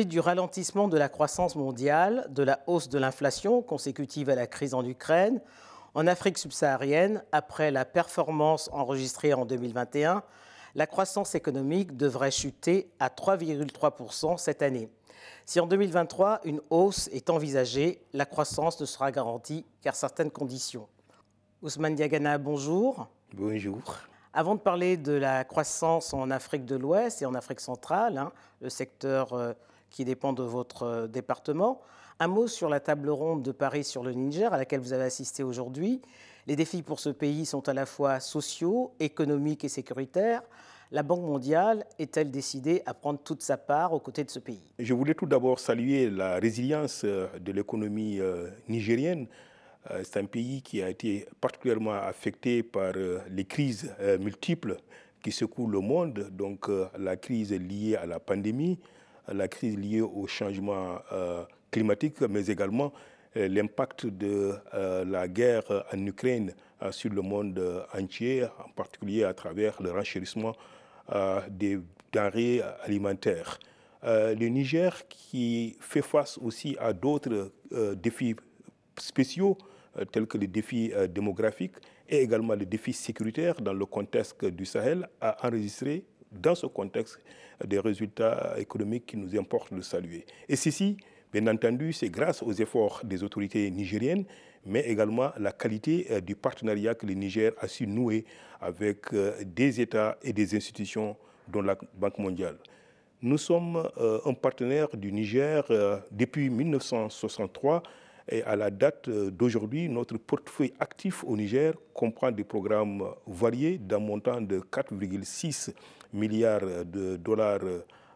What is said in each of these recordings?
Du fait du ralentissement de la croissance mondiale, de la hausse de l'inflation consécutive à la crise en Ukraine, en Afrique subsaharienne, après la performance enregistrée en 2021, la croissance économique devrait chuter à 3,3% cette année. Si en 2023, une hausse est envisagée, la croissance ne sera garantie qu'à certaines conditions. Ousmane Diagana, bonjour. Bonjour. Avant de parler de la croissance en Afrique de l'Ouest et en Afrique centrale, hein, le secteur euh, qui dépend de votre euh, département, un mot sur la table ronde de Paris sur le Niger à laquelle vous avez assisté aujourd'hui. Les défis pour ce pays sont à la fois sociaux, économiques et sécuritaires. La Banque mondiale est-elle décidée à prendre toute sa part aux côtés de ce pays? Je voulais tout d'abord saluer la résilience euh, de l'économie nigérienne. Euh, c'est un pays qui a été particulièrement affecté par les crises multiples qui secouent le monde, donc la crise liée à la pandémie, la crise liée au changement climatique, mais également l'impact de la guerre en Ukraine sur le monde entier, en particulier à travers le renchérissement des denrées alimentaires. Le Niger qui fait face aussi à d'autres défis spéciaux euh, tels que les défis euh, démographiques et également les défis sécuritaires dans le contexte du Sahel, a enregistré dans ce contexte des résultats économiques qui nous importe de saluer. Et ceci, bien entendu, c'est grâce aux efforts des autorités nigériennes, mais également la qualité euh, du partenariat que le Niger a su nouer avec des États et des institutions, dont la Banque mondiale. Nous sommes un partenaire du Niger depuis 1963 et à la date euh, d'aujourd'hui, notre portefeuille actif au Niger comprend des programmes variés d'un montant de 4,6 milliards de dollars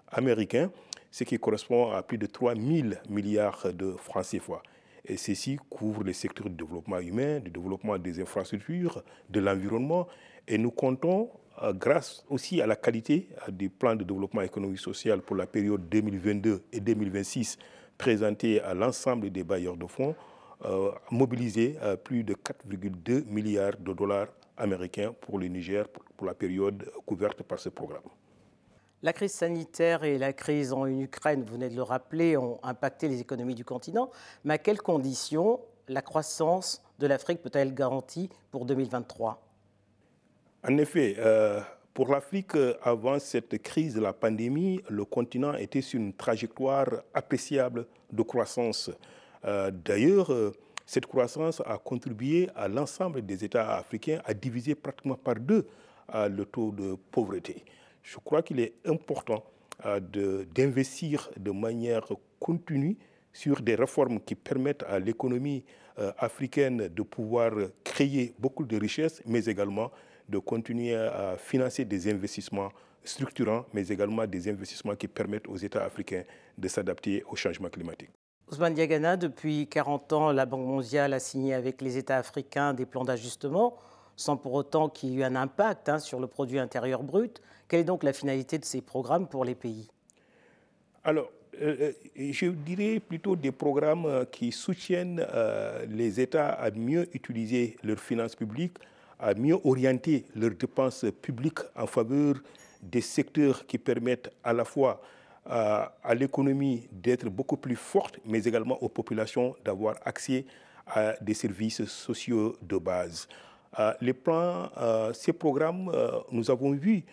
américains, ce qui correspond à plus de 3 000 milliards de francs CFA. Et ceci couvre les secteurs du développement humain, du développement des infrastructures, de l'environnement. Et nous comptons, euh, grâce aussi à la qualité euh, du plan de développement économique social pour la période 2022 et 2026, présenté à l'ensemble des bailleurs de fonds, euh, mobilisé à plus de 4,2 milliards de dollars américains pour le Niger pour la période couverte par ce programme. La crise sanitaire et la crise en Ukraine, vous venez de le rappeler, ont impacté les économies du continent. Mais à quelles conditions la croissance de l'Afrique peut-elle garantie pour 2023 En effet, euh, pour l'Afrique, avant cette crise de la pandémie, le continent était sur une trajectoire appréciable de croissance. Euh, d'ailleurs, euh, cette croissance a contribué à l'ensemble des États africains à diviser pratiquement par deux euh, le taux de pauvreté. Je crois qu'il est important d'investir de, manière continue sur des réformes qui permettent à l'économie africaine de pouvoir créer beaucoup de richesses, mais également de continuer à financer des investissements structurants, mais également des investissements qui permettent aux États africains de s'adapter au changement climatique. Depuis 40 ans, la Banque mondiale a signé avec les États africains des plans d'ajustement, sans pour autant qu'il y ait eu un impact hein, sur le produit intérieur brut. Quelle est donc la finalité de ces programmes pour les pays? Alors, euh, euh, je dirais plutôt des programmes euh, qui soutiennent les États à mieux utiliser leurs finances publiques à mieux orienter leurs dépenses publiques en faveur des secteurs qui permettent à la fois à, l'économie d'être beaucoup plus forte, mais également aux populations d'avoir accès à des services sociaux de base. Euh, les plans, euh, ces programmes, euh, nous avons vu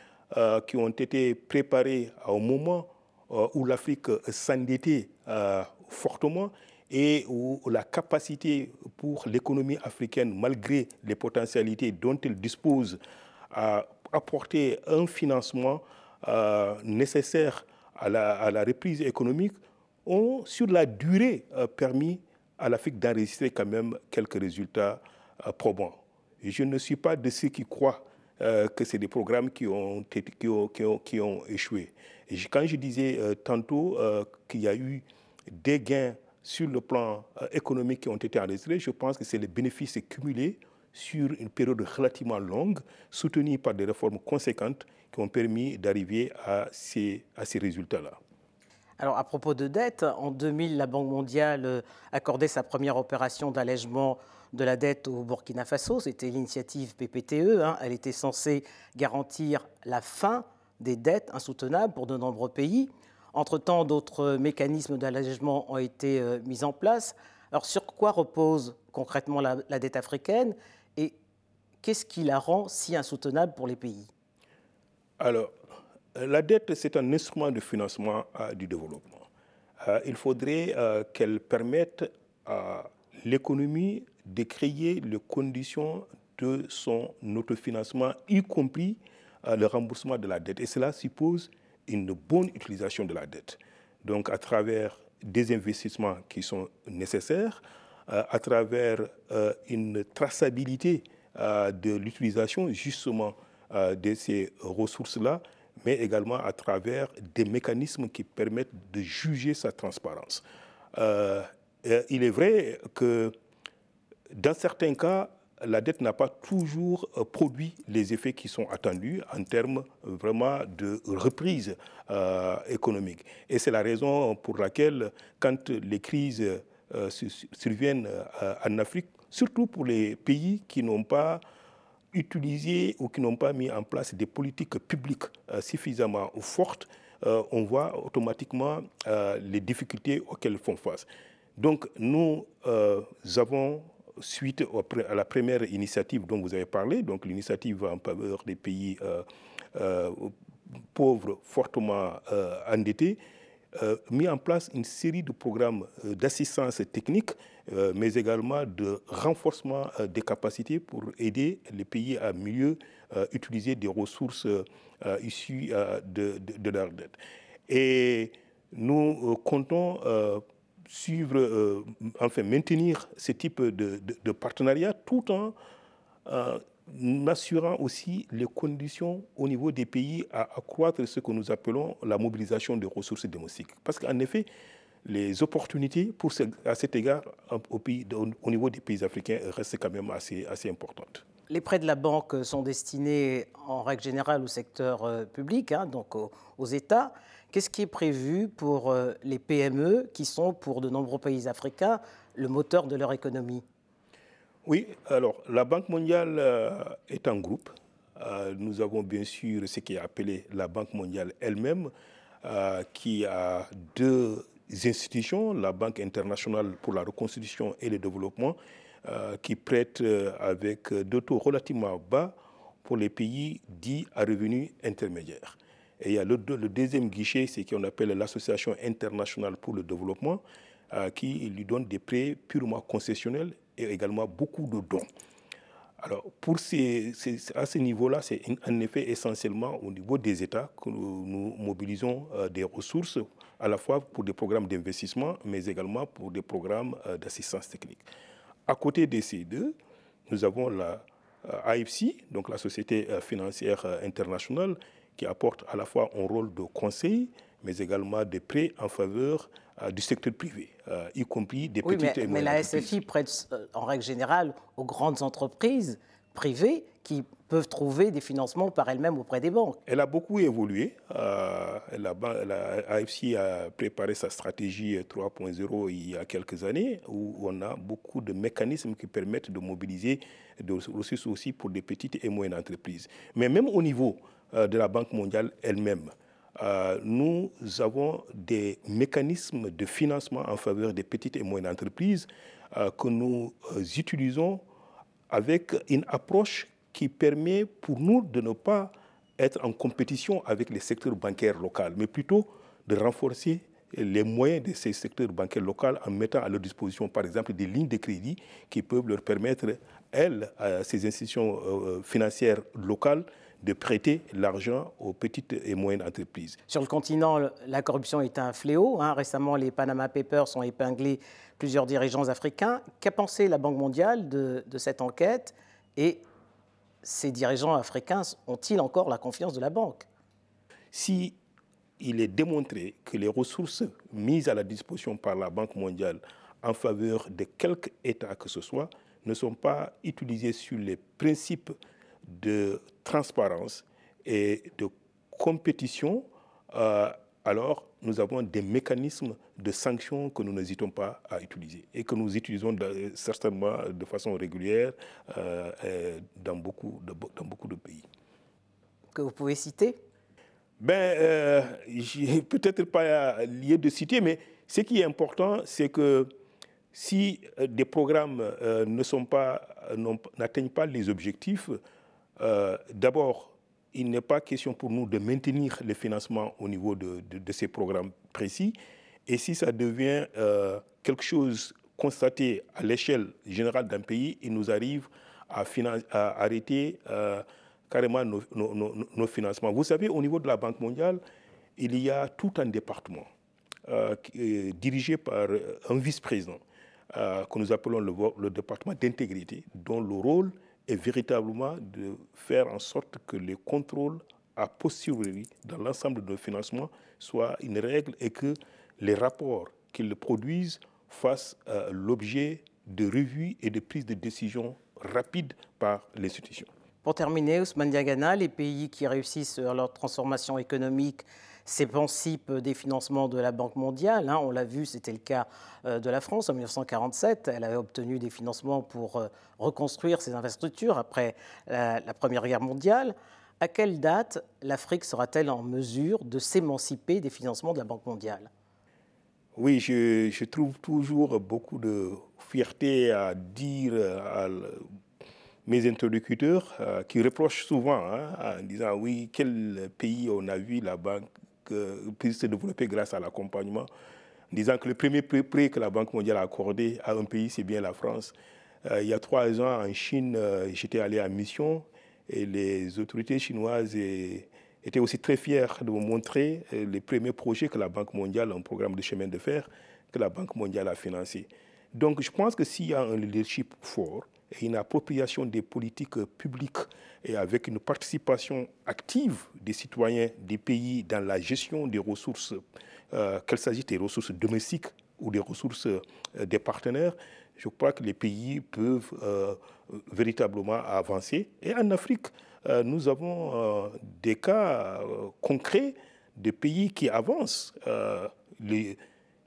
qui ont été préparés au moment où l'Afrique s'endettait fortement et où la capacité pour l'économie africaine, malgré les potentialités dont elle dispose, à apporter un financement euh, nécessaire à la, reprise économique, ont sur la durée euh, permis à l'Afrique d'enregistrer quand même quelques résultats euh, probants. je ne suis pas de ceux qui croient que c'est des programmes qui ont, qui ont, qui ont, échoué. Quand je disais tantôt qu'il y a eu des gains sur le plan euh, économique qui ont été enregistrés, je pense que c'est les bénéfices cumulés sur une période relativement longue, soutenus par des réformes conséquentes qui ont permis d'arriver à ces, à ces résultats-là. Alors, à propos de dette, en 2000, la Banque mondiale euh, accordait sa première opération d'allègement de la dette au Burkina Faso. C'était l'initiative PPTE. Hein. Elle était censée garantir la fin des dettes insoutenables pour de nombreux pays. Entre-temps, d'autres mécanismes d'allègement ont été mis en place. Alors, sur quoi repose concrètement la dette africaine? Et qu'est-ce qui la rend si insoutenable pour les pays? Alors, la dette, c'est un instrument de financement du développement. il faudrait qu'elle permette à l'économie de créer les conditions de son autofinancement, y compris le remboursement de la dette. Et cela suppose une bonne utilisation de la dette. Donc, à travers des investissements qui sont nécessaires, à travers une traçabilité de l'utilisation justement de ces ressources-là, mais également à travers des mécanismes qui permettent de juger sa transparence. il est vrai que dans certains cas, la dette n'a pas toujours produit les effets qui sont attendus en termes vraiment de reprise économique. Et c'est la raison pour laquelle, quand les crises surviennent en Afrique, surtout pour les pays qui n'ont pas utilisé ou qui n'ont pas mis en place des politiques publiques suffisamment fortes, on voit automatiquement les difficultés auxquelles font face. Donc nous avons, suite à la première initiative dont vous avez parlé, donc l'initiative en faveur des pays pauvres fortement endettés, mis en place une série de programmes d'assistance technique, mais également de renforcement des capacités pour aider les pays à mieux utiliser des ressources issues de, de, leur dette. Et nous comptons suivre, enfin maintenir ce type de, de partenariat tout en assurant aussi les conditions au niveau des pays à accroître ce que nous appelons la mobilisation des ressources domestiques. Parce qu'en effet, les opportunités pour à cet égard au, niveau des pays africains restent quand même assez, assez importantes. Les prêts de la banque sont destinés en règle générale au secteur public, hein, donc aux, aux États. Qu'est-ce qui est prévu pour les PME qui sont pour de nombreux pays africains le moteur de leur économie? Oui, alors la Banque mondiale est un groupe. nous avons bien sûr ce qui est appelé la Banque mondiale elle-même, qui a deux institutions, la Banque internationale pour la reconstitution et le développement, qui prête avec deux taux relativement bas pour les pays dits à revenus intermédiaires. Et il y a le, le deuxième guichet, c'est ce qu'on appelle l'Association internationale pour le développement, qui lui donne des prêts purement concessionnels et également beaucoup de dons. Alors, pour ces, à ce niveau-là, c'est en effet essentiellement au niveau des États que nous, mobilisons euh, des ressources, à la fois pour des programmes d'investissement, mais également pour des programmes euh, d'assistance technique. À côté de ces deux, nous avons la euh, AFC, donc la Société financière internationale, qui apporte à la fois un rôle de conseil, mais également des prêts en faveur euh, du secteur privé, euh, y compris des oui, petites mais, et mais la SFI prête euh, en règle générale aux grandes entreprises privées qui peuvent trouver des financements par elles-mêmes auprès des banques. Elle a beaucoup évolué. Euh, la, la, AFC a préparé sa stratégie 3.0 il y a quelques années, où on a beaucoup de mécanismes qui permettent de mobiliser des ressources aussi pour des petites et moyennes entreprises. Mais même au niveau euh, de la Banque mondiale elle-même, euh, nous avons des mécanismes de financement en faveur des petites et moyennes entreprises euh, que nous euh, utilisons avec une approche qui permet pour nous de ne pas être en compétition avec les secteurs bancaires locaux, mais plutôt de renforcer les moyens de ces secteurs bancaires locaux en mettant à leur disposition, par exemple, des lignes de crédit qui peuvent leur permettre, elles, ces institutions financières locales, de prêter l'argent aux petites et moyennes entreprises. Sur le continent, la corruption est un fléau. Hein. Récemment, les Panama Papers ont épinglé plusieurs dirigeants africains. Qu'a pensé la Banque mondiale de, de cette enquête? Et ces dirigeants africains ont-ils encore la confiance de la banque? Si il est démontré que les ressources mises à la disposition par la Banque mondiale en faveur de quelque État que ce soit ne sont pas utilisées sur les principes de transparence et de compétition, euh, alors nous avons des mécanismes de sanctions que nous n'hésitons pas à utiliser et que nous utilisons de, certainement de façon régulière euh, dans, beaucoup de, dans beaucoup de pays. Que vous pouvez citer? Ben, euh, peut-être pas lié de citer, mais ce qui est important, c'est que si des programmes euh, ne sont pas, n'atteignent pas les objectifs, d'abord, il n'est pas question pour nous de maintenir le financement au niveau de, ces programmes précis. Et si ça devient quelque chose constaté à l'échelle générale d'un pays, il nous arrive à, arrêter carrément nos, financements. Vous savez, au niveau de la Banque mondiale, il y a tout un département euh, dirigé par euh, un vice-président euh, que nous appelons le, département d'intégrité, dont le rôle est véritablement de faire en sorte que les contrôles a posteriori dans l'ensemble de nos financements soient une règle et que les rapports qu'ils produisent fassent l'objet de revues et de prises de décision rapides par l'institution. Pour terminer, Ousmane Diagana, les pays qui réussissent leur transformation économique s'émancipent des financements de la Banque mondiale. Hein. on l'a vu, c'était le cas euh, de la France en 1947. Elle avait obtenu des financements pour euh, reconstruire ses infrastructures après la, Première Guerre mondiale. À quelle date l'Afrique sera-t-elle en mesure de s'émanciper des financements de la Banque mondiale? Oui, je, trouve toujours beaucoup de fierté à dire mes interlocuteurs euh, qui reprochent souvent hein, en disant oui, quel pays on a vu la banque euh, se développer grâce à l'accompagnement, disant que le premier prêt que la Banque mondiale a accordé à un pays, c'est bien la France. Euh, il y a trois ans, en Chine, j'étais allé en mission et les autorités chinoises étaient aussi très fiers de me montrer les premiers projets que la Banque mondiale, un programme de chemin de fer, que la Banque mondiale a financé. Donc je pense que s'il y a un leadership fort, et une appropriation des politiques publiques et avec une participation active des citoyens des pays dans la gestion des ressources, euh, qu'elles s'agissent des ressources domestiques ou des ressources euh, des partenaires, je crois que les pays peuvent euh, véritablement avancer. Et en Afrique, nous avons des cas concrets de pays qui avancent. le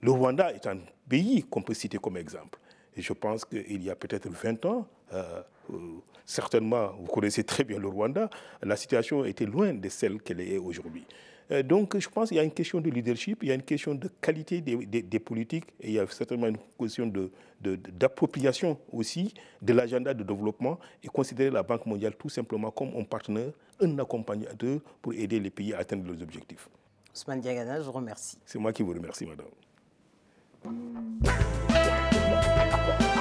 Rwanda est un pays qu'on peut citer comme exemple. Et je pense qu'il y a peut-être 20 ans, euh, euh, certainement, vous connaissez très bien le Rwanda, la situation était loin de celle qu'elle est aujourd'hui. Euh, donc, je pense qu'il y a une question de leadership, il y a une question de qualité des, politiques, et il y a certainement une question d'appropriation de, aussi de l'agenda de développement et considérer la Banque mondiale tout simplement comme un partenaire, un accompagnateur pour aider les pays à atteindre leurs objectifs. Ousmane Diagana, je vous remercie. C'est moi qui vous remercie, madame. 好的。